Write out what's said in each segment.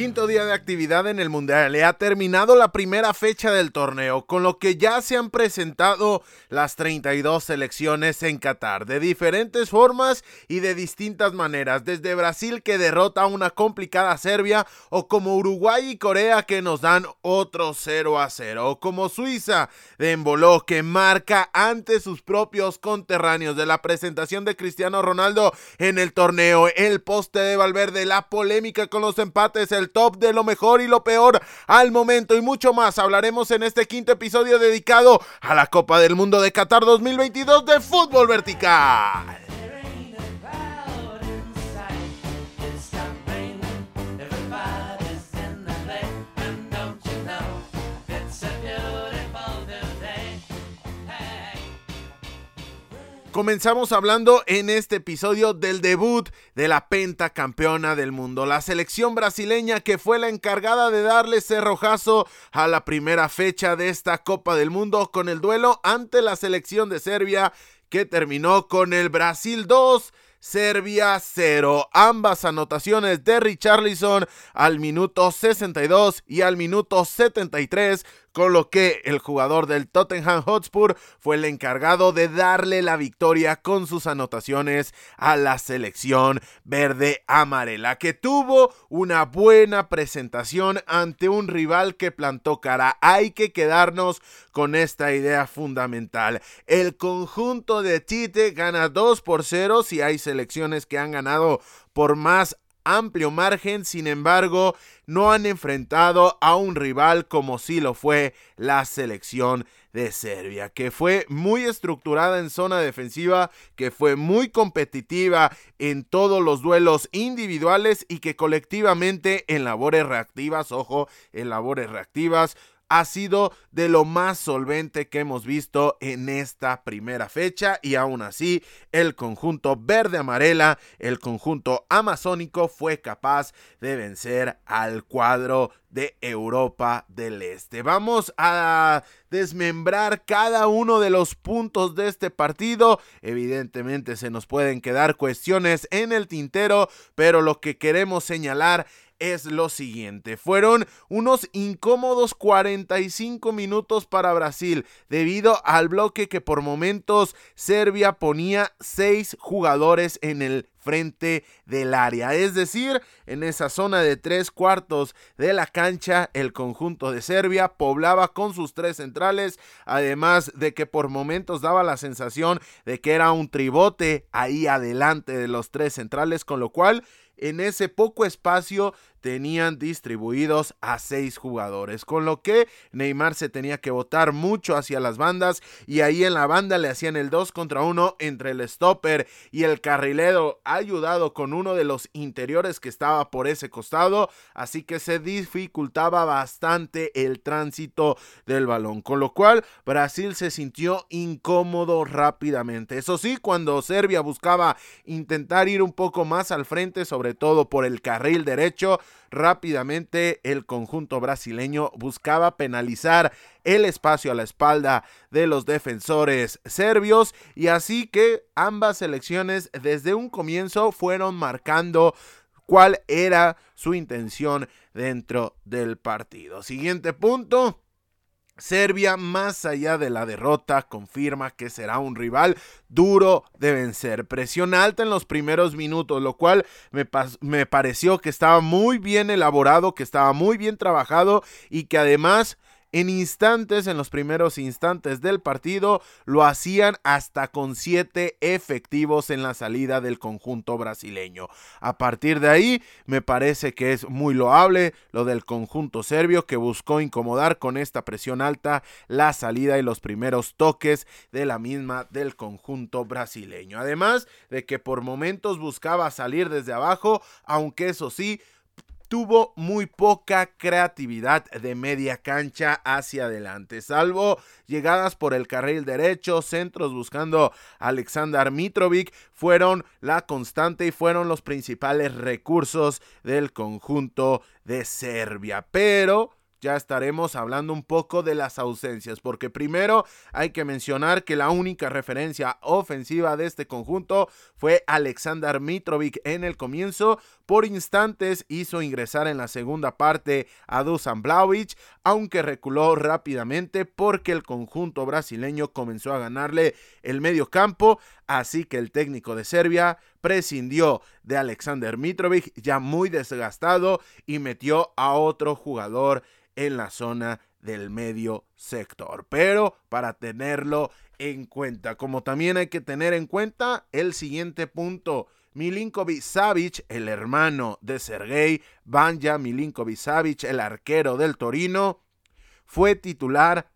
Quinto día de actividad en el Mundial. Le ha terminado la primera fecha del torneo, con lo que ya se han presentado las 32 selecciones en Qatar, de diferentes formas y de distintas maneras, desde Brasil que derrota a una complicada Serbia, o como Uruguay y Corea que nos dan otro 0 a 0, o como Suiza de Emboló que marca ante sus propios conterráneos de la presentación de Cristiano Ronaldo en el torneo, el poste de Valverde, la polémica con los empates, el top de lo mejor y lo peor al momento y mucho más hablaremos en este quinto episodio dedicado a la Copa del Mundo de Qatar 2022 de fútbol vertical. Comenzamos hablando en este episodio del debut de la pentacampeona del mundo, la selección brasileña que fue la encargada de darle cerrojazo a la primera fecha de esta Copa del Mundo con el duelo ante la selección de Serbia que terminó con el Brasil 2 Serbia 0. Ambas anotaciones de Richarlison al minuto 62 y al minuto 73 con lo que el jugador del Tottenham Hotspur fue el encargado de darle la victoria con sus anotaciones a la selección verde amarela, que tuvo una buena presentación ante un rival que plantó cara. Hay que quedarnos con esta idea fundamental. El conjunto de Tite gana 2 por 0 si hay selecciones que han ganado por más amplio margen, sin embargo, no han enfrentado a un rival como si lo fue la selección de Serbia, que fue muy estructurada en zona defensiva, que fue muy competitiva en todos los duelos individuales y que colectivamente en labores reactivas, ojo, en labores reactivas, ha sido de lo más solvente que hemos visto en esta primera fecha y aún así el conjunto verde amarela, el conjunto amazónico fue capaz de vencer al cuadro de Europa del Este. Vamos a desmembrar cada uno de los puntos de este partido. Evidentemente se nos pueden quedar cuestiones en el tintero, pero lo que queremos señalar es lo siguiente. Fueron unos incómodos 45 minutos para Brasil debido al bloque que por momentos Serbia ponía 6 jugadores en el frente del área. Es decir, en esa zona de tres cuartos de la cancha, el conjunto de Serbia poblaba con sus tres centrales, además de que por momentos daba la sensación de que era un tribote ahí adelante de los tres centrales, con lo cual en ese poco espacio tenían distribuidos a seis jugadores, con lo que Neymar se tenía que botar mucho hacia las bandas y ahí en la banda le hacían el 2 contra 1 entre el stopper y el carrilero ayudado con uno de los interiores que estaba por ese costado, así que se dificultaba bastante el tránsito del balón, con lo cual Brasil se sintió incómodo rápidamente. Eso sí, cuando Serbia buscaba intentar ir un poco más al frente, sobre todo por el carril derecho, rápidamente el conjunto brasileño buscaba penalizar el espacio a la espalda de los defensores serbios y así que ambas selecciones desde un comienzo fueron marcando cuál era su intención dentro del partido. Siguiente punto. Serbia, más allá de la derrota, confirma que será un rival duro de vencer. Presión alta en los primeros minutos, lo cual me, me, pareció que estaba muy bien elaborado, que estaba muy bien trabajado y que además en instantes, en los primeros instantes del partido, lo hacían hasta con siete efectivos en la salida del conjunto brasileño. A partir de ahí, me parece que es muy loable lo del conjunto serbio que buscó incomodar con esta presión alta la salida y los primeros toques de la misma del conjunto brasileño. Además de que por momentos buscaba salir desde abajo, aunque eso sí, tuvo muy poca creatividad de media cancha hacia adelante, salvo llegadas por el carril derecho, centros buscando a Alexander Mitrovic, fueron la constante y fueron los principales recursos del conjunto de Serbia. Pero ya estaremos hablando un poco de las ausencias, porque primero hay que mencionar que la única referencia ofensiva de este conjunto fue Alexander Mitrovic en el comienzo. Por instantes hizo ingresar en la segunda parte a Dusan Blaovic, aunque reculó rápidamente porque el conjunto brasileño comenzó a ganarle el medio campo, así que el técnico de Serbia prescindió de Alexander Mitrovic ya muy desgastado y metió a otro jugador en la zona del medio sector. Pero para tenerlo en cuenta, como también hay que tener en cuenta el siguiente punto. Milinkovic Savic, el hermano de Sergei Banja Milinkovic Savic, el arquero del Torino, fue titular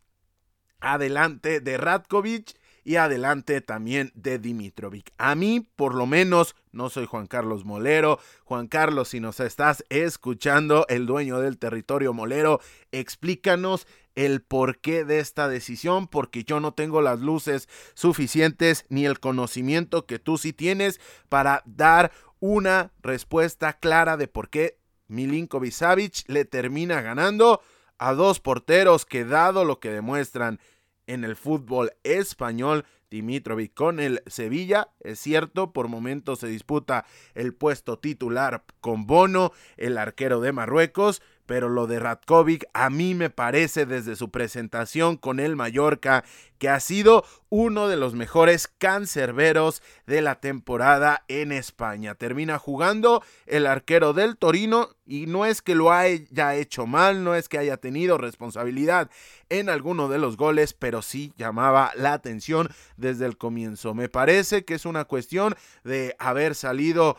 adelante de Ratkovic y adelante también de Dimitrovic. A mí, por lo menos, no soy Juan Carlos Molero. Juan Carlos, si nos estás escuchando, el dueño del territorio Molero, explícanos el porqué de esta decisión, porque yo no tengo las luces suficientes ni el conocimiento que tú sí tienes para dar una respuesta clara de por qué Milinkovic Savic le termina ganando a dos porteros que dado lo que demuestran en el fútbol español. Dimitrovic con el Sevilla, es cierto, por momentos se disputa el puesto titular con Bono, el arquero de Marruecos, pero lo de Ratkovic a mí me parece desde su presentación con el Mallorca que ha sido uno de los mejores cancerberos de la temporada en España. Termina jugando el arquero del Torino y no es que lo haya hecho mal, no es que haya tenido responsabilidad en alguno de los goles, pero sí llamaba la atención desde el comienzo. Me parece que es una cuestión de haber salido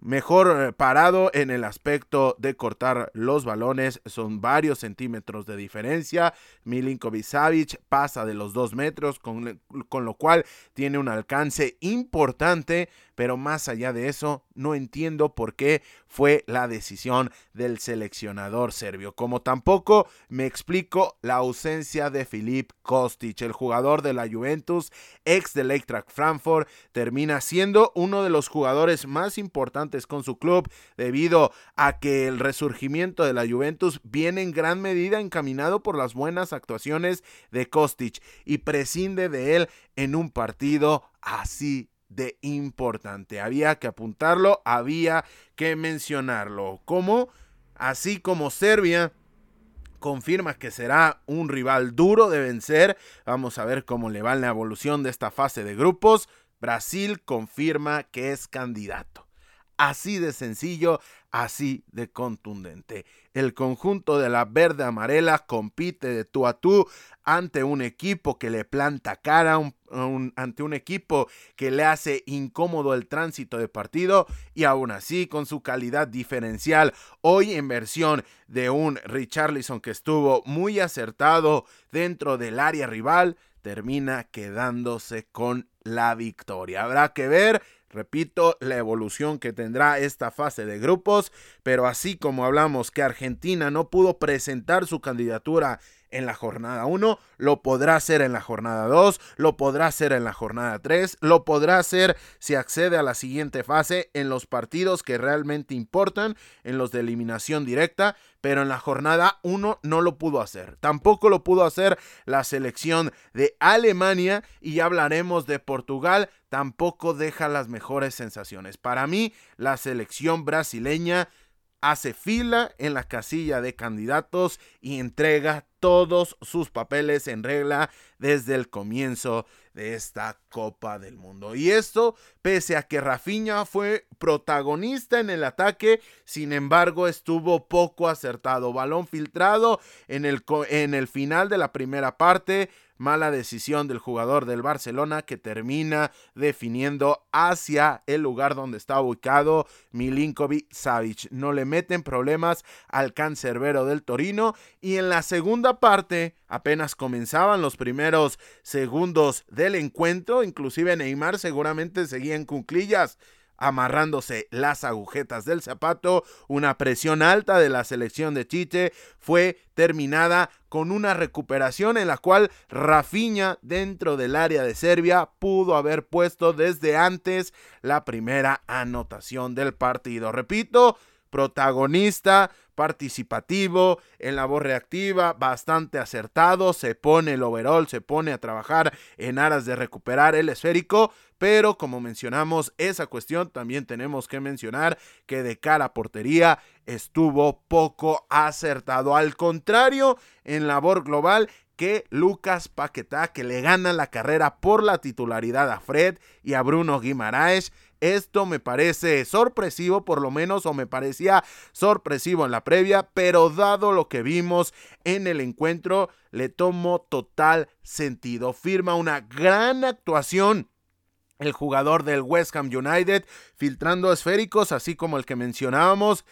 mejor eh, parado en el aspecto de cortar los balones. Son varios centímetros de diferencia. Milinkovic Savic pasa de los dos metros, con, con lo cual tiene un alcance importante pero más allá de eso, no entiendo por qué fue la decisión del seleccionador serbio. Como tampoco me explico la ausencia de Filip Kostic, el jugador de la Juventus, ex del Eintracht Frankfurt, termina siendo uno de los jugadores más importantes con su club debido a que el resurgimiento de la Juventus viene en gran medida encaminado por las buenas actuaciones de Kostic y prescinde de él en un partido así de importante. Había que apuntarlo, había que mencionarlo. Como así como Serbia confirma que será un rival duro de vencer. Vamos a ver cómo le va la evolución de esta fase de grupos. Brasil confirma que es candidato. Así de sencillo, así de contundente. El conjunto de la verde amarela compite de tú a tú ante un equipo que le planta cara, ante un equipo que le hace incómodo el tránsito de partido y aún así con su calidad diferencial, hoy en versión de un Richarlison que estuvo muy acertado dentro del área rival, termina quedándose con la victoria. Habrá que ver Repito, la evolución que tendrá esta fase de grupos, pero así como hablamos que Argentina no pudo presentar su candidatura en la jornada 1, lo podrá hacer en la jornada 2, lo podrá hacer en la jornada 3, lo podrá hacer si accede a la siguiente fase en los partidos que realmente importan, en los de eliminación directa, pero en la jornada 1 no lo pudo hacer. Tampoco lo pudo hacer la selección de Alemania y ya hablaremos de Portugal, tampoco deja las mejores sensaciones. Para mí, la selección brasileña hace fila en la casilla de candidatos y entrega todos sus papeles en regla desde el comienzo de esta Copa del Mundo. Y esto pese a que Rafinha fue protagonista en el ataque, sin embargo estuvo poco acertado. Balón filtrado en el, en el final de la primera parte, mala decisión del jugador del Barcelona que termina definiendo hacia el lugar donde está ubicado Milinkovic Savic. No le meten problemas al cancerbero del Torino y en la segunda parte apenas comenzaban los primeros segundos del encuentro, inclusive Neymar seguramente seguía en cunclillas amarrándose las agujetas del zapato, una presión alta de la selección de Chite fue terminada con una recuperación en la cual Rafinha dentro del área de Serbia pudo haber puesto desde antes la primera anotación del partido. Repito, protagonista, participativo, en labor reactiva, bastante acertado, se pone el overall, se pone a trabajar en aras de recuperar el esférico, pero como mencionamos esa cuestión, también tenemos que mencionar que de cara a portería estuvo poco acertado. Al contrario, en labor global, que Lucas Paquetá, que le gana la carrera por la titularidad a Fred y a Bruno Guimaraes. Esto me parece sorpresivo, por lo menos, o me parecía sorpresivo en la previa, pero dado lo que vimos en el encuentro, le tomo total sentido. Firma una gran actuación el jugador del West Ham United, filtrando esféricos, así como el que mencionábamos,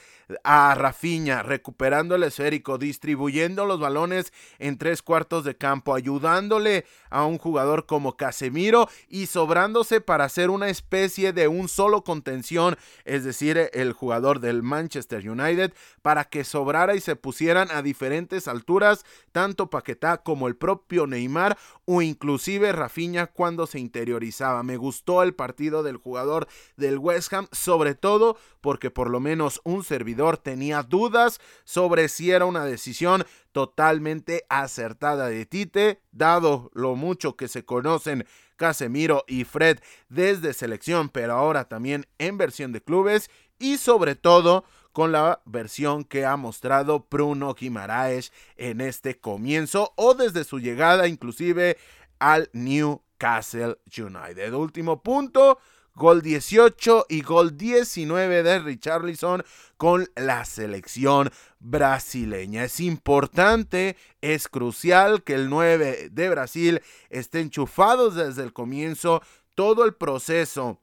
a Rafinha, recuperando el esférico, distribuyendo los balones en tres cuartos de campo, ayudándole a un jugador como Casemiro y sobrándose para hacer una especie de un solo contención, es decir, el jugador del Manchester United, para que sobrara y se pusieran a diferentes alturas, tanto Paquetá como el propio Neymar o inclusive Rafinha cuando se interiorizaba. Me gustó el partido del jugador del West Ham, sobre todo porque por lo menos un servidor tenía dudas sobre si era una decisión totalmente acertada de Tite, dado lo mucho que se conocen Casemiro y Fred desde selección, pero ahora también en versión de clubes y sobre todo con la versión que ha mostrado Bruno Guimaraes en este comienzo o desde su llegada inclusive al Newcastle United. Último punto, gol 18 y gol 19 de Richarlison con la selección brasileña. Es importante, es crucial que el 9 de Brasil esté enchufado desde el comienzo. Todo el proceso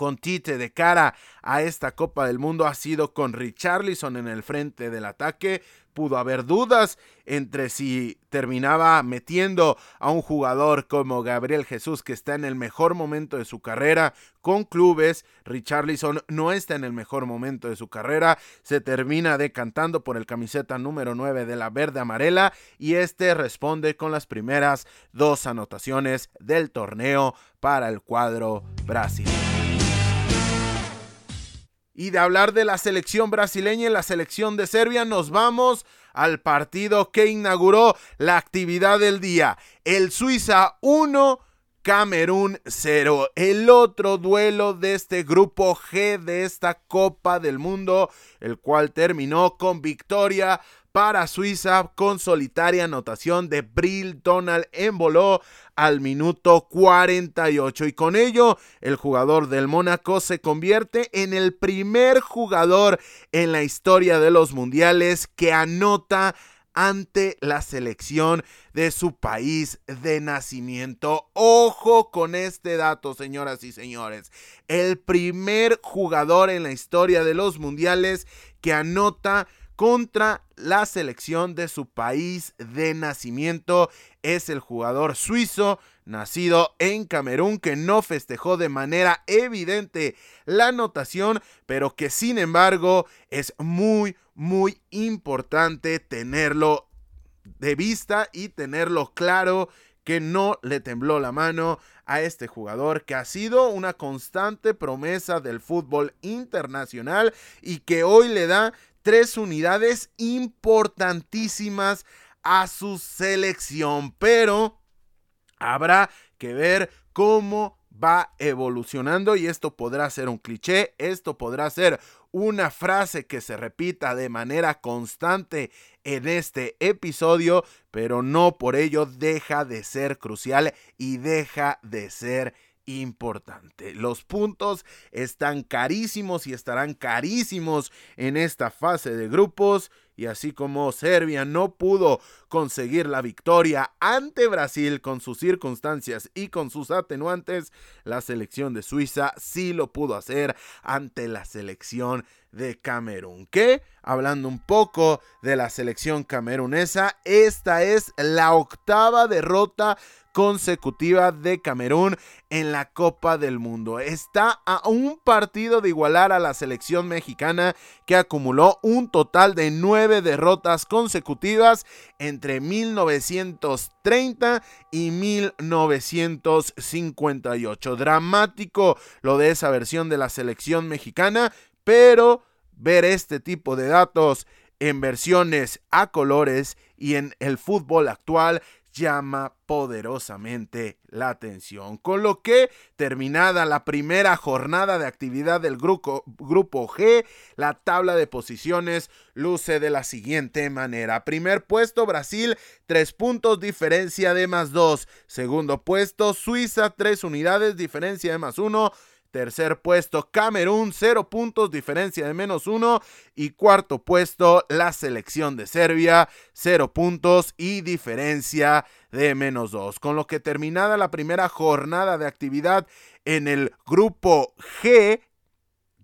con Tite de cara a esta Copa del Mundo ha sido con Richarlison en el frente del ataque. Pudo haber dudas entre si terminaba metiendo a un jugador como Gabriel Jesús que está en el mejor momento de su carrera con clubes. Richarlison no está en el mejor momento de su carrera. Se termina decantando por el camiseta número 9 de la verde amarela y este responde con las primeras dos anotaciones del torneo para el cuadro brasileño. Y de hablar de la selección brasileña y la selección de Serbia, nos vamos al partido que inauguró la actividad del día. El Suiza 1, Camerún 0. El otro duelo de este grupo G de esta Copa del Mundo, el cual terminó con victoria para Suiza con solitaria anotación de Brill Donald Emboló al minuto 48 y con ello el jugador del Mónaco se convierte en el primer jugador en la historia de los mundiales que anota ante la selección de su país de nacimiento. Ojo con este dato, señoras y señores. El primer jugador en la historia de los mundiales que anota contra la selección de su país de nacimiento. Es el jugador suizo nacido en Camerún que no festejó de manera evidente la anotación, pero que sin embargo es muy, muy importante tenerlo de vista y tenerlo claro que no le tembló la mano a este jugador que ha sido una constante promesa del fútbol internacional y que hoy le da tres unidades importantísimas a su selección, pero habrá que ver cómo va evolucionando y esto podrá ser un cliché, esto podrá ser una frase que se repita de manera constante en este episodio, pero no por ello deja de ser crucial y deja de ser importante. Los puntos están carísimos y estarán carísimos en esta fase de grupos y así como Serbia no pudo conseguir la victoria ante Brasil con sus circunstancias y con sus atenuantes, la selección de Suiza sí lo pudo hacer ante la selección de Camerún. Que, hablando un poco de la selección camerunesa, esta es la octava derrota consecutiva de Camerún en la Copa del Mundo. Está a un partido de igualar a la selección mexicana que acumuló un total de nueve derrotas consecutivas entre 1930 y 1958. Dramático lo de esa versión de la selección mexicana, pero ver este tipo de datos en versiones a colores y en el fútbol actual llama poderosamente la atención. Con lo que, terminada la primera jornada de actividad del grupo, grupo G, la tabla de posiciones luce de la siguiente manera. Primer puesto Brasil, tres puntos, diferencia de más dos. Segundo puesto Suiza, tres unidades, diferencia de más uno. Tercer puesto, Camerún, cero puntos, diferencia de menos uno. Y cuarto puesto, la selección de Serbia, cero puntos y diferencia de menos dos. Con lo que terminada la primera jornada de actividad en el grupo G,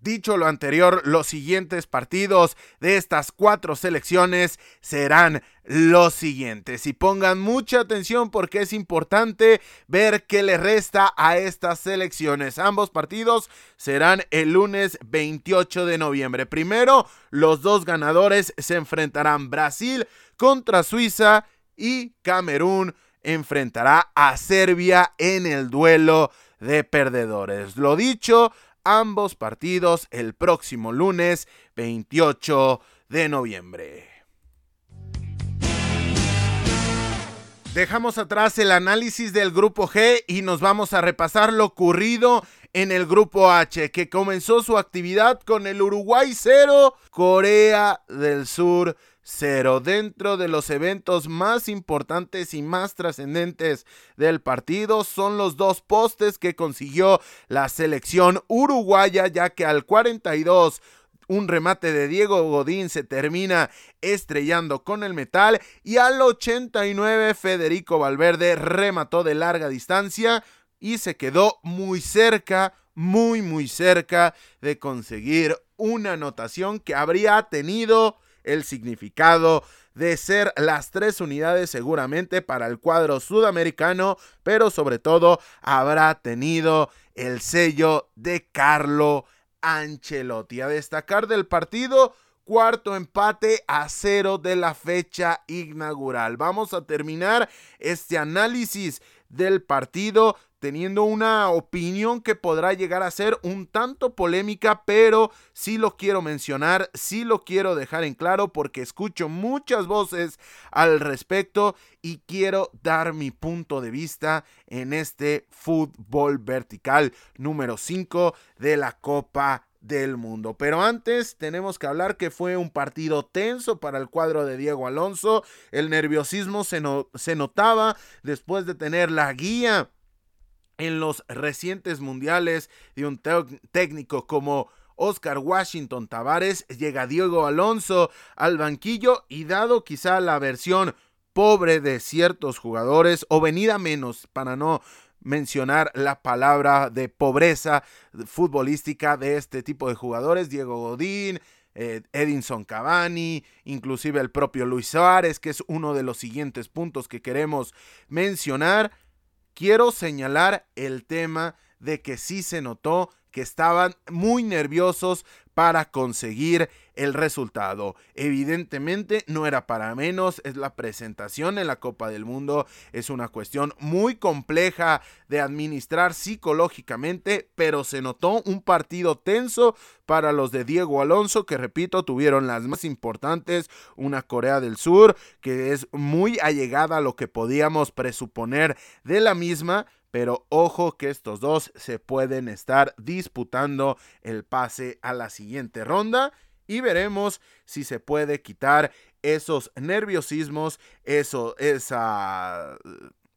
Dicho lo anterior, los siguientes partidos de estas cuatro selecciones serán los siguientes. Y pongan mucha atención porque es importante ver qué le resta a estas selecciones. Ambos partidos serán el lunes 28 de noviembre. Primero, los dos ganadores se enfrentarán Brasil contra Suiza y Camerún enfrentará a Serbia en el duelo de perdedores. Lo dicho, ambos partidos el próximo lunes 28 de noviembre. Dejamos atrás el análisis del grupo G y nos vamos a repasar lo ocurrido en el grupo H, que comenzó su actividad con el Uruguay 0, Corea del Sur cero. Dentro de los eventos más importantes y más trascendentes del partido son los dos postes que consiguió la selección uruguaya, ya que al 42 un remate de Diego Godín se termina estrellando con el metal y al 89 Federico Valverde remató de larga distancia y se quedó muy cerca, muy muy cerca de conseguir una anotación que habría tenido el significado de ser las tres unidades seguramente para el cuadro sudamericano, pero sobre todo habrá tenido el sello de Carlo Ancelotti. A destacar del partido, cuarto empate a cero de la fecha inaugural. Vamos a terminar este análisis del partido teniendo una opinión que podrá llegar a ser un tanto polémica, pero sí lo quiero mencionar, sí lo quiero dejar en claro porque escucho muchas voces al respecto y quiero dar mi punto de vista en este fútbol vertical número 5 de la Copa del mundo. Pero antes tenemos que hablar que fue un partido tenso para el cuadro de Diego Alonso. El nerviosismo se, se notaba después de tener la guía en los recientes mundiales de un técnico como Oscar Washington Tavares, llega Diego Alonso al banquillo y dado quizá la versión pobre de ciertos jugadores o venida menos para no mencionar la palabra de pobreza futbolística de este tipo de jugadores, Diego Godín, eh, Edinson Cavani, inclusive el propio Luis Suárez, que es uno de los siguientes puntos que queremos mencionar quiero señalar el tema de que sí se notó que estaban muy nerviosos para conseguir el resultado. Evidentemente no era para menos, es la presentación en la Copa del Mundo, es una cuestión muy compleja de administrar psicológicamente, pero se notó un partido tenso para los de Diego Alonso, que repito, tuvieron las más importantes, una Corea del Sur, que es muy allegada a lo que podíamos presuponer de la misma, pero ojo que estos dos se pueden estar disputando el pase a la siguiente ronda y veremos si se puede quitar esos nerviosismos, eso, esa,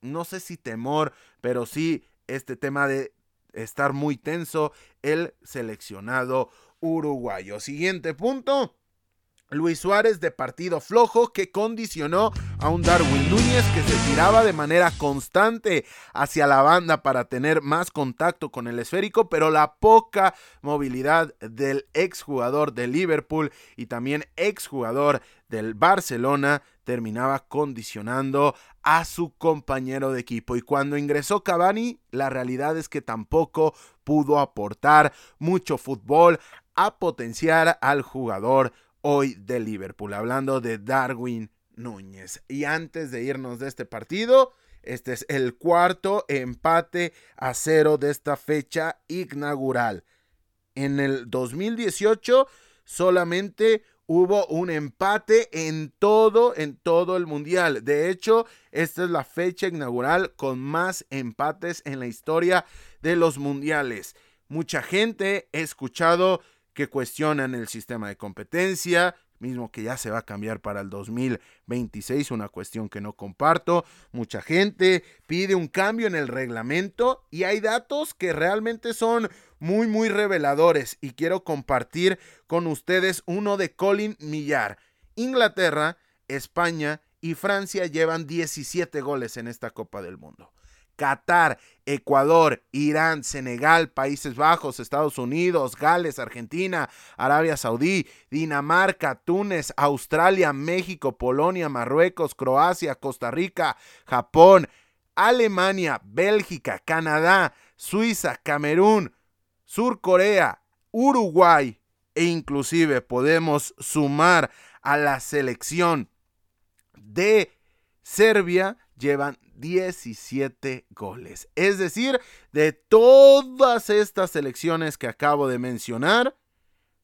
no sé si temor, pero sí este tema de estar muy tenso el seleccionado uruguayo. Siguiente punto. Luis Suárez de partido flojo que condicionó a un Darwin Núñez que se tiraba de manera constante hacia la banda para tener más contacto con el esférico, pero la poca movilidad del exjugador de Liverpool y también exjugador del Barcelona terminaba condicionando a su compañero de equipo. Y cuando ingresó Cavani la realidad es que tampoco pudo aportar mucho fútbol a potenciar al jugador hoy de Liverpool, hablando de Darwin Núñez. Y antes de irnos de este partido, este es el cuarto empate a cero de esta fecha inaugural. En el 2018 solamente hubo un empate en todo, en todo el mundial. De hecho, esta es la fecha inaugural con más empates en la historia de los mundiales. Mucha gente ha escuchado que cuestionan el sistema de competencia, mismo que ya se va a cambiar para el 2026, una cuestión que no comparto. Mucha gente pide un cambio en el reglamento y hay datos que realmente son muy, muy reveladores y quiero compartir con ustedes uno de Colin Millar. Inglaterra, España y Francia llevan 17 goles en esta Copa del Mundo. Qatar, Ecuador, Irán, Senegal, Países Bajos, Estados Unidos, Gales, Argentina, Arabia Saudí, Dinamarca, Túnez, Australia, México, Polonia, Marruecos, Croacia, Costa Rica, Japón, Alemania, Bélgica, Canadá, Suiza, Camerún, Sur Corea, Uruguay e inclusive podemos sumar a la selección de Serbia llevan 17 goles. Es decir, de todas estas selecciones que acabo de mencionar,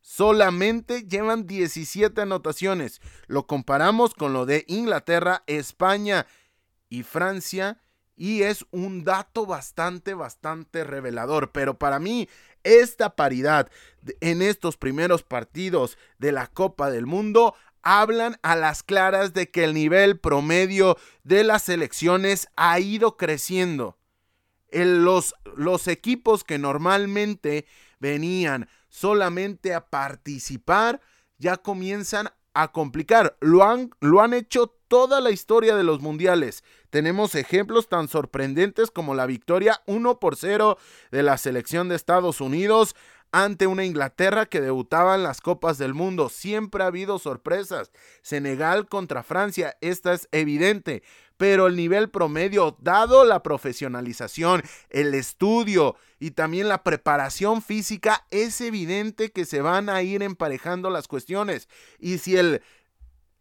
solamente llevan 17 anotaciones. Lo comparamos con lo de Inglaterra, España y Francia. Y es un dato bastante, bastante revelador. Pero para mí, esta paridad en estos primeros partidos de la Copa del Mundo hablan a las claras de que el nivel promedio de las selecciones ha ido creciendo. los, los equipos que normalmente venían solamente a participar ya comienzan a complicar. Lo han, lo han hecho toda la historia de los mundiales. Tenemos ejemplos tan sorprendentes como la victoria 1 por 0 de la selección de Estados Unidos ante una Inglaterra que debutaba en las Copas del Mundo. Siempre ha habido sorpresas. Senegal contra Francia, esta es evidente. Pero el nivel promedio, dado la profesionalización, el estudio y también la preparación física, es evidente que se van a ir emparejando las cuestiones. Y si el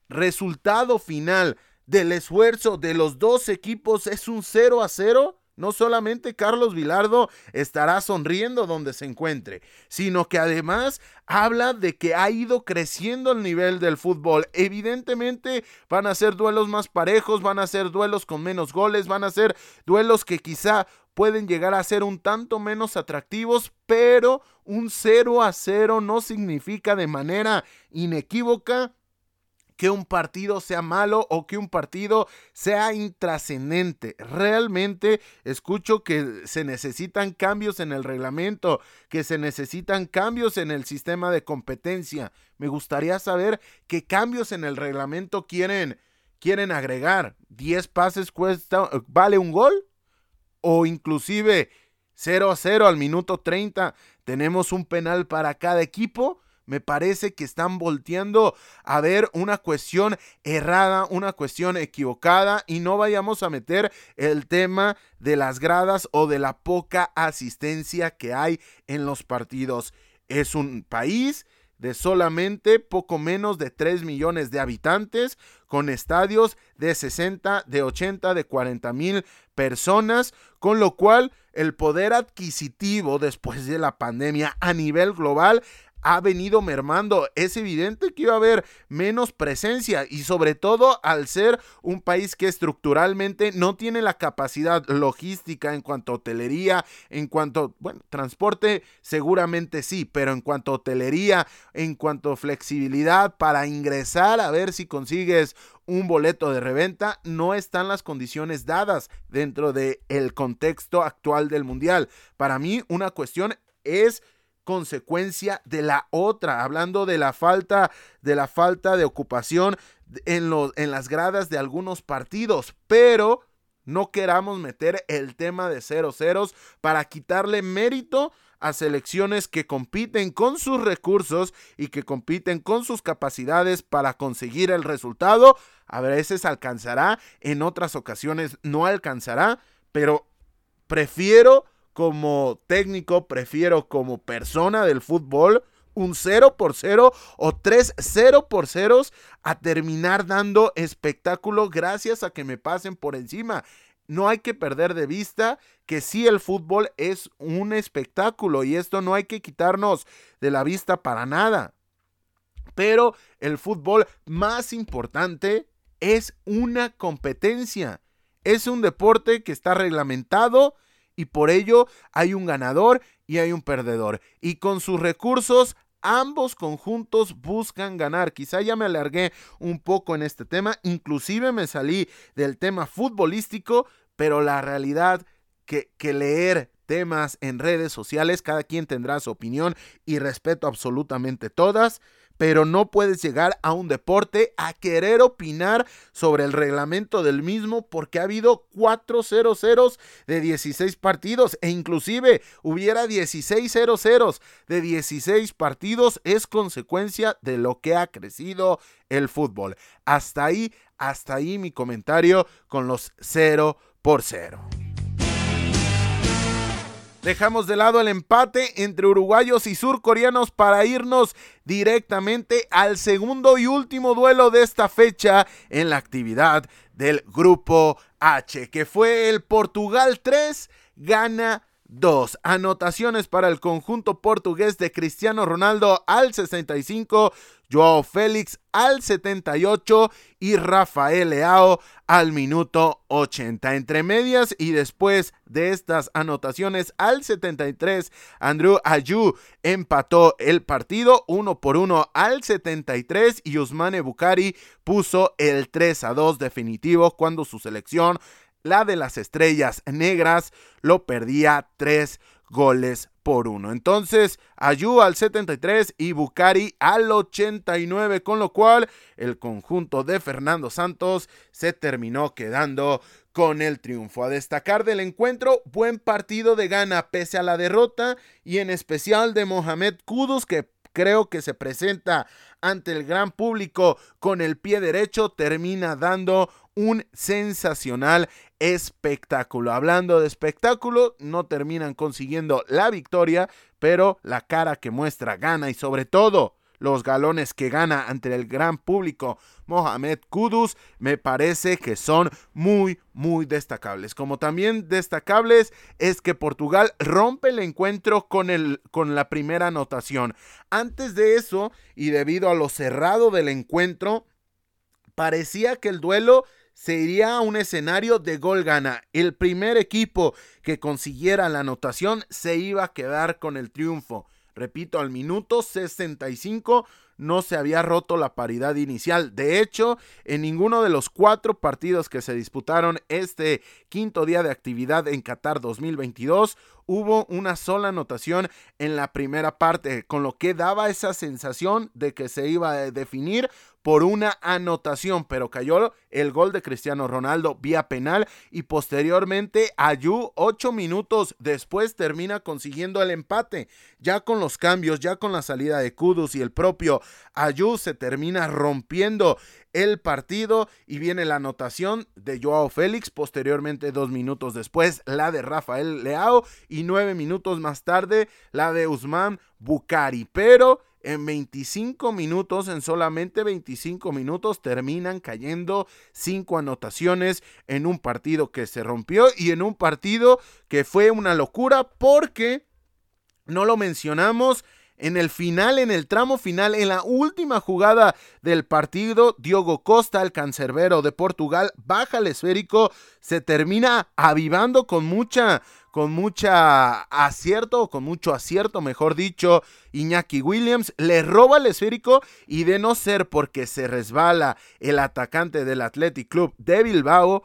resultado final del esfuerzo de los dos equipos es un 0 a 0, no solamente Carlos Vilardo estará sonriendo donde se encuentre, sino que además habla de que ha ido creciendo el nivel del fútbol. Evidentemente van a ser duelos más parejos, van a ser duelos con menos goles, van a ser duelos que quizá pueden llegar a ser un tanto menos atractivos, pero un 0 a 0 no significa de manera inequívoca que un partido sea malo o que un partido sea intrascendente. Realmente escucho que se necesitan cambios en el reglamento, que se necesitan cambios en el sistema de competencia. Me gustaría saber qué cambios en el reglamento quieren quieren agregar. ¿10 pases cuesta vale un gol? O inclusive 0 a 0 al minuto 30 tenemos un penal para cada equipo me parece que están volteando a ver una cuestión errada, una cuestión equivocada y no vayamos a meter el tema de las gradas o de la poca asistencia que hay en los partidos. Es un país de solamente poco menos de 3 millones de habitantes, con estadios de 60, de 80, de 40 mil personas, con lo cual el poder adquisitivo después de la pandemia a nivel global ha venido mermando. Es evidente que iba a haber menos presencia y sobre todo al ser un país que estructuralmente no tiene la capacidad logística en cuanto a hotelería, en cuanto, bueno, transporte seguramente sí, pero en cuanto a hotelería, en cuanto a flexibilidad para ingresar a ver si consigues un boleto de reventa, no están las condiciones dadas dentro del el contexto actual del mundial. Para mí una cuestión es consecuencia de la otra, hablando de la falta de la falta de ocupación en, los, en las gradas de algunos partidos, pero no queramos meter el tema de 0 ceros para quitarle mérito a selecciones que compiten con sus recursos y que compiten con sus capacidades para conseguir el resultado. A veces alcanzará, en otras ocasiones no alcanzará, pero prefiero como técnico, prefiero como persona del fútbol un 0 por 0 o 3 0 por 0 a terminar dando espectáculo gracias a que me pasen por encima. No hay que perder de vista que sí el fútbol es un espectáculo y esto no hay que quitarnos de la vista para nada. Pero el fútbol más importante es una competencia. Es un deporte que está reglamentado y por ello hay un ganador y hay un perdedor. Y con sus recursos ambos conjuntos buscan ganar. Quizá ya me alargué un poco en este tema, inclusive me salí del tema futbolístico, pero la realidad que, leer temas en redes sociales, cada quien tendrá su opinión y respeto absolutamente todas pero no puedes llegar a un deporte a querer opinar sobre el reglamento del mismo porque ha habido 4 0 0 de 16 partidos e inclusive hubiera 16 0 0 de 16 partidos es consecuencia de lo que ha crecido el fútbol. Hasta ahí, hasta ahí mi comentario con los 0 por 0. Dejamos de lado el empate entre uruguayos y surcoreanos para irnos directamente al segundo y último duelo de esta fecha en la actividad del grupo H, que fue el Portugal 3, gana Dos anotaciones para el conjunto portugués de Cristiano Ronaldo al 65, Joao Félix al 78 y Rafael Leao al minuto 80. Entre medias y después de estas anotaciones al 73, Andrew Ayu empató el partido uno por uno al 73 y Usmane Bukari puso el 3 a 2 definitivo cuando su selección la de las estrellas negras lo perdía tres goles por uno. Entonces, Ayu al 73 y Bukari al 89, con lo cual el conjunto de Fernando Santos se terminó quedando con el triunfo. A destacar del encuentro, buen partido de gana pese a la derrota y en especial de Mohamed Kudus que creo que se presenta ante el gran público con el pie derecho, termina dando un sensacional espectáculo. Hablando de espectáculo, no terminan consiguiendo la victoria, pero la cara que muestra gana y sobre todo los galones que gana ante el gran público Mohamed Kudus me parece que son muy muy destacables. Como también destacables es que Portugal rompe el encuentro con, el, con la primera anotación. Antes de eso y debido a lo cerrado del encuentro, parecía que el duelo sería un escenario de gol gana. El primer equipo que consiguiera la anotación se iba a quedar con el triunfo. Repito, al minuto 65 no se había roto la paridad inicial. De hecho, en ninguno de los cuatro partidos que se disputaron este quinto día de actividad en Qatar 2022 hubo una sola anotación en la primera parte, con lo que daba esa sensación de que se iba a definir por una anotación, pero cayó el gol de Cristiano Ronaldo vía penal y posteriormente Ayu ocho minutos después termina consiguiendo el empate. Ya con los cambios, ya con la salida de Kudus y el propio Ayu se termina rompiendo el partido y viene la anotación de Joao Félix, posteriormente dos minutos después la de Rafael Leao nueve minutos más tarde la de Usman Bukari, pero en 25 minutos, en solamente 25 minutos, terminan cayendo cinco anotaciones en un partido que se rompió y en un partido que fue una locura porque no lo mencionamos. En el final, en el tramo final, en la última jugada del partido, Diogo Costa, el cancerbero de Portugal, baja el esférico, se termina avivando con mucha con mucha acierto, con mucho acierto, mejor dicho, Iñaki Williams le roba el esférico y de no ser porque se resbala el atacante del Athletic Club de Bilbao,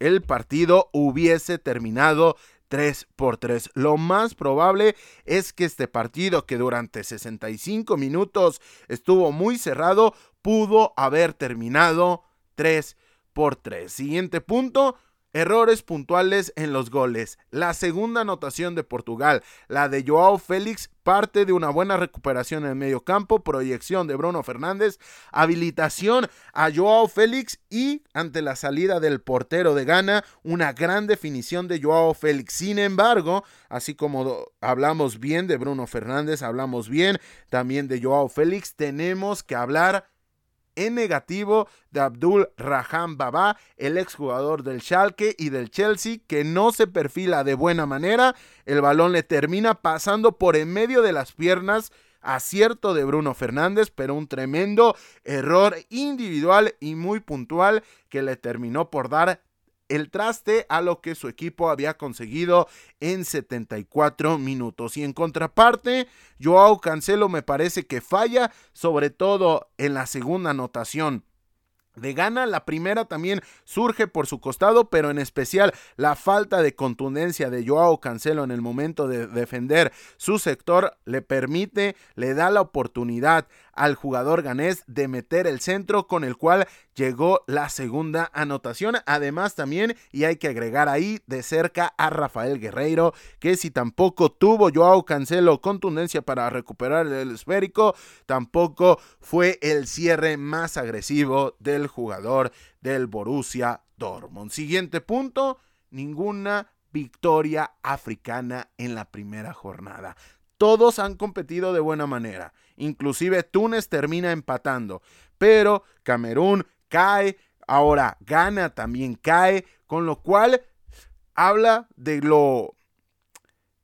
el partido hubiese terminado 3 por 3. Lo más probable es que este partido, que durante 65 minutos estuvo muy cerrado, pudo haber terminado 3 por 3. Siguiente punto, Errores puntuales en los goles. La segunda anotación de Portugal, la de Joao Félix, parte de una buena recuperación en el medio campo, proyección de Bruno Fernández, habilitación a Joao Félix y ante la salida del portero de Ghana, una gran definición de Joao Félix. Sin embargo, así como hablamos bien de Bruno Fernández, hablamos bien también de Joao Félix, tenemos que hablar en negativo de Abdul Raham Baba, el exjugador del Schalke y del Chelsea, que no se perfila de buena manera. El balón le termina pasando por en medio de las piernas. Acierto de Bruno Fernández, pero un tremendo error individual y muy puntual que le terminó por dar el traste a lo que su equipo había conseguido en 74 minutos. Y en contraparte, Joao Cancelo me parece que falla, sobre todo en la segunda anotación de gana. La primera también surge por su costado, pero en especial la falta de contundencia de Joao Cancelo en el momento de defender su sector le permite, le da la oportunidad al jugador ganés de meter el centro con el cual llegó la segunda anotación. Además también, y hay que agregar ahí de cerca a Rafael Guerreiro, que si tampoco tuvo Joao Cancelo contundencia para recuperar el esférico, tampoco fue el cierre más agresivo del jugador del Borussia Dortmund. Siguiente punto, ninguna victoria africana en la primera jornada. Todos han competido de buena manera. Inclusive Túnez termina empatando. Pero Camerún cae. Ahora Ghana también cae. Con lo cual habla de lo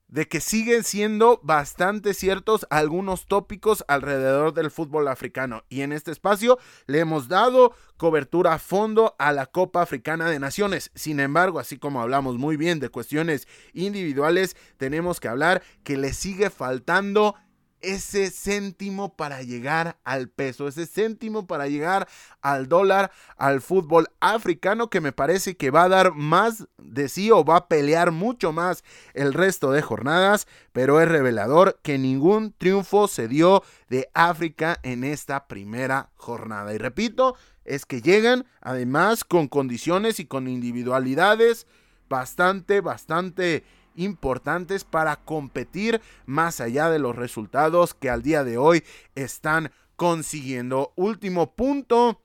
de que siguen siendo bastante ciertos algunos tópicos alrededor del fútbol africano. Y en este espacio le hemos dado cobertura a fondo a la Copa Africana de Naciones. Sin embargo, así como hablamos muy bien de cuestiones individuales, tenemos que hablar que le sigue faltando ese céntimo para llegar al peso, ese céntimo para llegar al dólar, al fútbol africano que me parece que va a dar más de sí o va a pelear mucho más el resto de jornadas, pero es revelador que ningún triunfo se dio de África en esta primera jornada. Y repito, es que llegan además con condiciones y con individualidades bastante, bastante importantes para competir más allá de los resultados que al día de hoy están consiguiendo. Último punto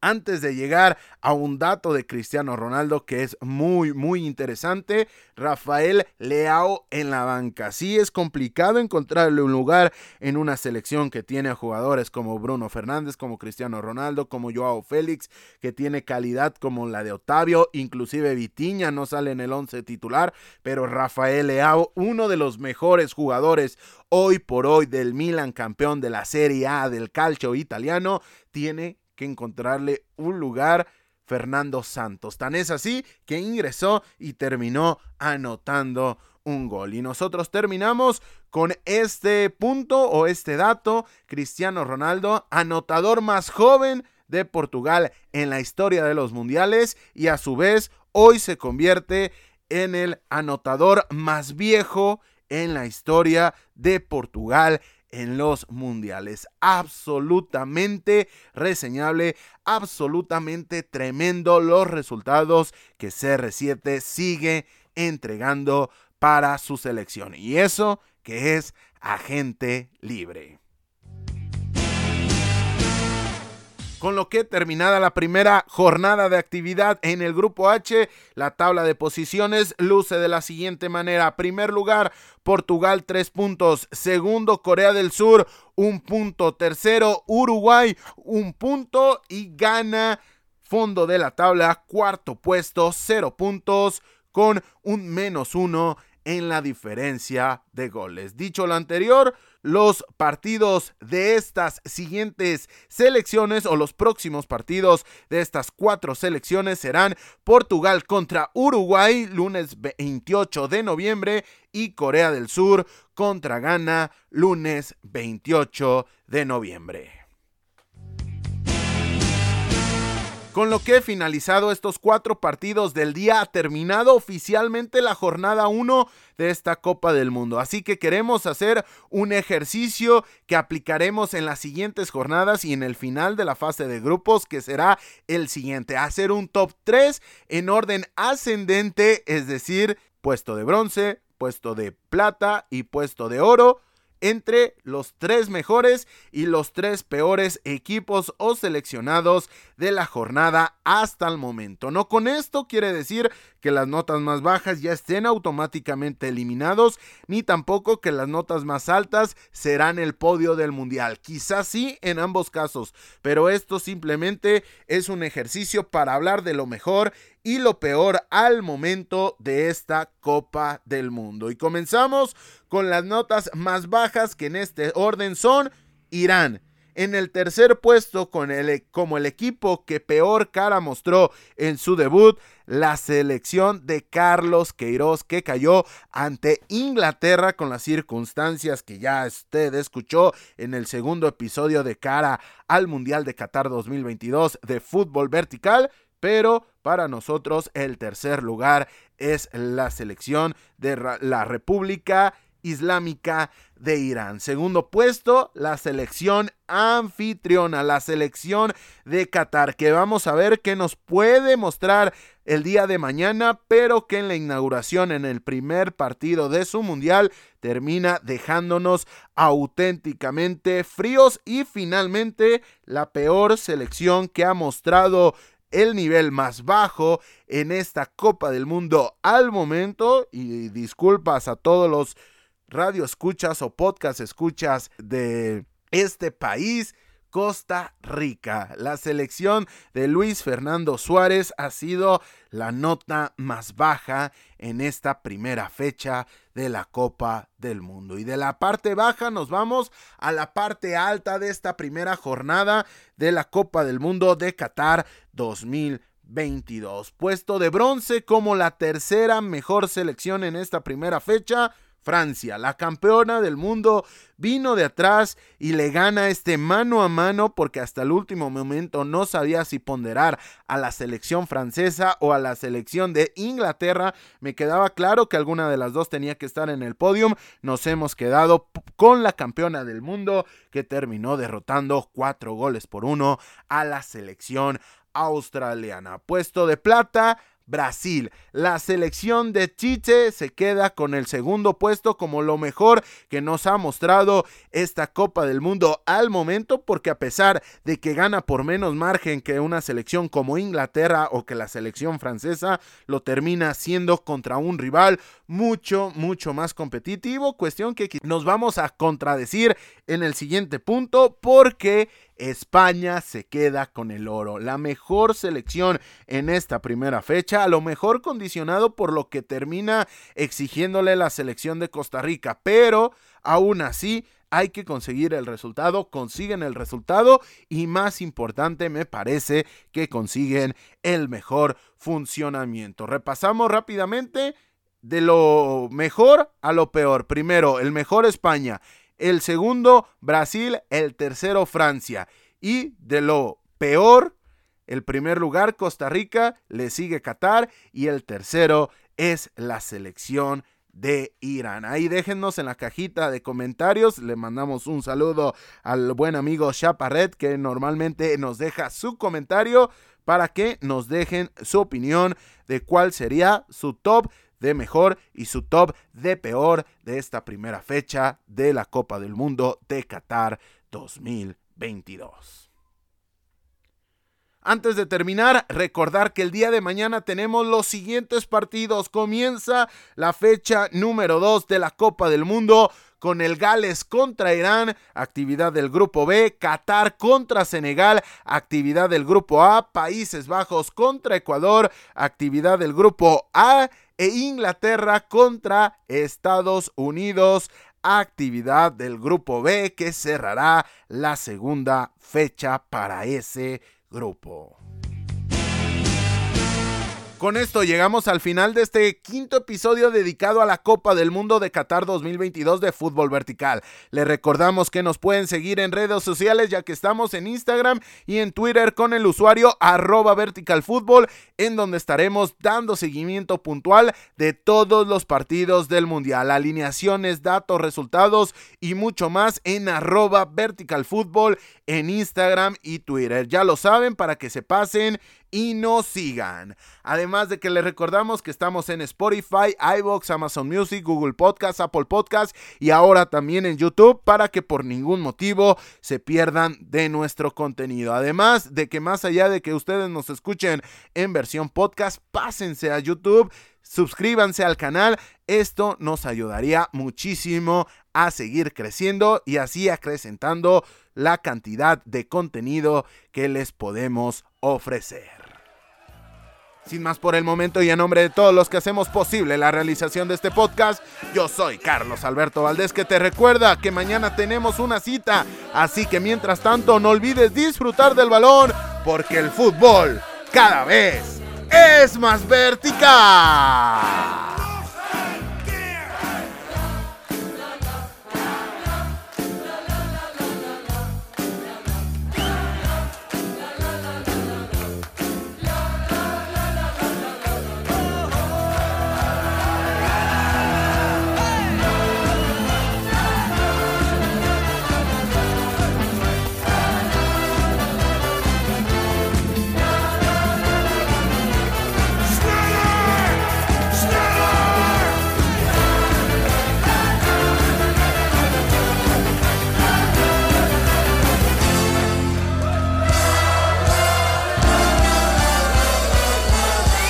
antes de llegar a un dato de Cristiano Ronaldo que es muy, muy interesante, Rafael Leao en la banca. Sí es complicado encontrarle un lugar en una selección que tiene a jugadores como Bruno Fernández, como Cristiano Ronaldo, como Joao Félix, que tiene calidad como la de Otavio, inclusive Vitiña no sale en el 11 titular, pero Rafael Leao, uno de los mejores jugadores hoy por hoy del Milan, campeón de la Serie A del calcio italiano, tiene que encontrarle un lugar Fernando Santos. Tan es así que ingresó y terminó anotando un gol. Y nosotros terminamos con este punto o este dato. Cristiano Ronaldo, anotador más joven de Portugal en la historia de los mundiales y a su vez hoy se convierte en el anotador más viejo en la historia de Portugal en los mundiales. Absolutamente reseñable, absolutamente tremendo los resultados que CR7 sigue entregando para su selección. Y eso que es agente libre. Con lo que terminada la primera jornada de actividad en el grupo H, la tabla de posiciones luce de la siguiente manera. Primer lugar, Portugal tres puntos. Segundo, Corea del Sur un punto. Tercero, Uruguay un punto y gana fondo de la tabla. Cuarto puesto, cero puntos con un menos uno en la diferencia de goles. Dicho lo anterior, los partidos de estas siguientes selecciones o los próximos partidos de estas cuatro selecciones serán Portugal contra Uruguay lunes 28 de noviembre y Corea del Sur contra Ghana lunes 28 de noviembre. Con lo que finalizado estos cuatro partidos del día ha terminado oficialmente la jornada 1 de esta Copa del Mundo. Así que queremos hacer un ejercicio que aplicaremos en las siguientes jornadas y en el final de la fase de grupos que será el siguiente. Hacer un top 3 en orden ascendente, es decir, puesto de bronce, puesto de plata y puesto de oro entre los tres mejores y los tres peores equipos o seleccionados de la jornada hasta el momento. No con esto quiere decir que las notas más bajas ya estén automáticamente eliminados, ni tampoco que las notas más altas serán el podio del mundial. Quizás sí en ambos casos, pero esto simplemente es un ejercicio para hablar de lo mejor y lo peor al momento de esta Copa del Mundo. Y comenzamos con las notas más bajas que en este orden son Irán. En el tercer puesto con el, e, como el equipo que peor cara mostró en su debut, la selección de Carlos Queiroz que cayó ante Inglaterra con las circunstancias que ya usted escuchó en el segundo episodio de cara al Mundial de Qatar 2022 de fútbol vertical pero para nosotros el tercer lugar es la selección de la República Islámica de Irán. Segundo puesto, la selección anfitriona, la selección de Qatar, que vamos a ver qué nos puede mostrar el día de mañana, pero que en la inauguración, en el primer partido de su mundial, termina dejándonos auténticamente fríos y finalmente la peor selección que ha mostrado el nivel más bajo en esta Copa del Mundo al momento. Y disculpas a todos los radio escuchas o podcast escuchas de este país. Costa Rica. La selección de Luis Fernando Suárez ha sido la nota más baja en esta primera fecha de la Copa del Mundo. Y de la parte baja nos vamos a la parte alta de esta primera jornada de la Copa del Mundo de Qatar 2022. Puesto de bronce como la tercera mejor selección en esta primera fecha Francia, la campeona del mundo, vino de atrás y le gana este mano a mano porque hasta el último momento no sabía si ponderar a la selección francesa o a la selección de Inglaterra. Me quedaba claro que alguna de las dos tenía que estar en el podium. Nos hemos quedado con la campeona del mundo que terminó derrotando cuatro goles por uno a la selección australiana. Puesto de plata Brasil. La selección de Chiche se queda con el segundo puesto como lo mejor que nos ha mostrado esta Copa del Mundo al momento, porque a pesar de que gana por menos margen que una selección como Inglaterra o que la selección francesa, lo termina siendo contra un rival mucho, mucho más competitivo. Cuestión que nos vamos a contradecir en el siguiente punto porque España se queda con el oro. La mejor selección en esta primera fecha, a lo mejor condicionado por lo que termina exigiéndole la selección de Costa Rica, pero aún así hay que conseguir el resultado, consiguen el resultado y más importante me parece que consiguen el mejor funcionamiento. Repasamos rápidamente de lo mejor a lo peor. Primero, el mejor España, el segundo Brasil, el tercero Francia. Y de lo peor, el primer lugar Costa Rica, le sigue Qatar y el tercero es la selección de Irán. Ahí déjennos en la cajita de comentarios. Le mandamos un saludo al buen amigo Chaparret que normalmente nos deja su comentario para que nos dejen su opinión de cuál sería su top de mejor y su top de peor de esta primera fecha de la Copa del Mundo de Qatar 2022. Antes de terminar, recordar que el día de mañana tenemos los siguientes partidos. Comienza la fecha número 2 de la Copa del Mundo con el Gales contra Irán, actividad del grupo B, Qatar contra Senegal, actividad del grupo A, Países Bajos contra Ecuador, actividad del grupo A e Inglaterra contra Estados Unidos, actividad del grupo B que cerrará la segunda fecha para ese grupo. Con esto llegamos al final de este quinto episodio dedicado a la Copa del Mundo de Qatar 2022 de fútbol vertical. Les recordamos que nos pueden seguir en redes sociales ya que estamos en Instagram y en Twitter con el usuario arroba verticalfútbol en donde estaremos dando seguimiento puntual de todos los partidos del mundial, alineaciones, datos, resultados y mucho más en arroba verticalfútbol en Instagram y Twitter. Ya lo saben para que se pasen y nos sigan. Además de que les recordamos que estamos en Spotify, iBox, Amazon Music, Google Podcast, Apple Podcast y ahora también en YouTube para que por ningún motivo se pierdan de nuestro contenido. Además de que más allá de que ustedes nos escuchen en versión podcast, pásense a YouTube, suscríbanse al canal. Esto nos ayudaría muchísimo a seguir creciendo y así acrecentando la cantidad de contenido que les podemos ofrecer. Sin más por el momento y en nombre de todos los que hacemos posible la realización de este podcast, yo soy Carlos Alberto Valdés que te recuerda que mañana tenemos una cita, así que mientras tanto no olvides disfrutar del balón porque el fútbol cada vez es más vertical.